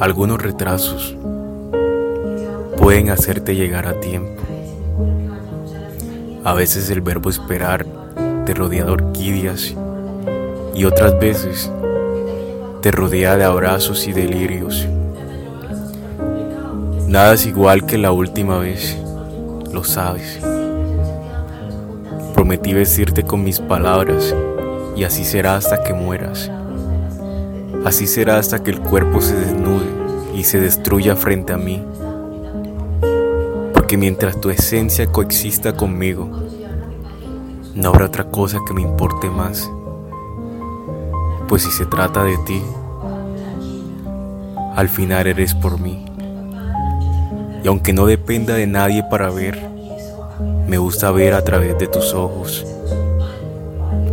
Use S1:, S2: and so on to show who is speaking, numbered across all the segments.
S1: Algunos retrasos pueden hacerte llegar a tiempo. A veces el verbo esperar te rodea de orquídeas y otras veces te rodea de abrazos y delirios. Nada es igual que la última vez, lo sabes. Prometí vestirte con mis palabras y así será hasta que mueras. Así será hasta que el cuerpo se desnude y se destruya frente a mí. Porque mientras tu esencia coexista conmigo, no habrá otra cosa que me importe más. Pues si se trata de ti, al final eres por mí. Y aunque no dependa de nadie para ver, me gusta ver a través de tus ojos.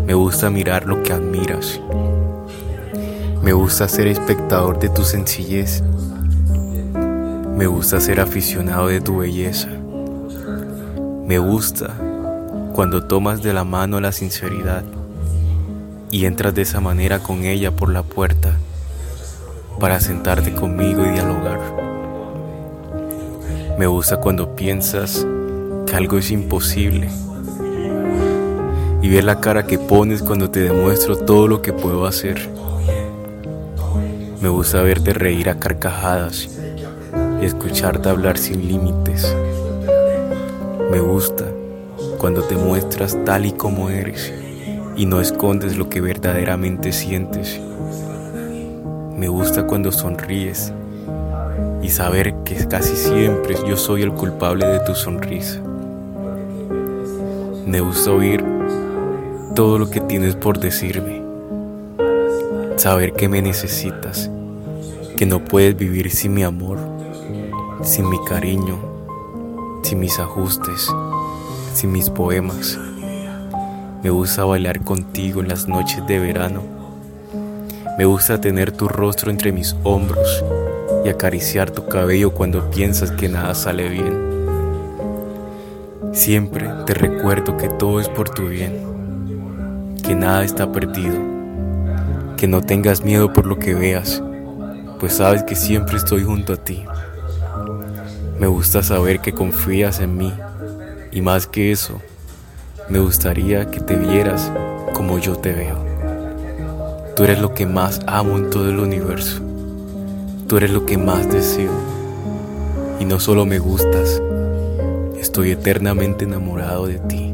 S1: Me gusta mirar lo que admiras. Me gusta ser espectador de tu sencillez. Me gusta ser aficionado de tu belleza. Me gusta cuando tomas de la mano la sinceridad y entras de esa manera con ella por la puerta para sentarte conmigo y dialogar. Me gusta cuando piensas que algo es imposible. Y ver la cara que pones cuando te demuestro todo lo que puedo hacer. Me gusta verte reír a carcajadas y escucharte hablar sin límites. Me gusta cuando te muestras tal y como eres y no escondes lo que verdaderamente sientes. Me gusta cuando sonríes y saber que casi siempre yo soy el culpable de tu sonrisa. Me gusta oír todo lo que tienes por decirme. Saber que me necesitas, que no puedes vivir sin mi amor, sin mi cariño, sin mis ajustes, sin mis poemas. Me gusta bailar contigo en las noches de verano. Me gusta tener tu rostro entre mis hombros y acariciar tu cabello cuando piensas que nada sale bien. Siempre te recuerdo que todo es por tu bien, que nada está perdido, que no tengas miedo por lo que veas, pues sabes que siempre estoy junto a ti. Me gusta saber que confías en mí y más que eso, me gustaría que te vieras como yo te veo. Tú eres lo que más amo en todo el universo. Tú eres lo que más deseo. Y no solo me gustas, Estoy eternamente enamorado de ti.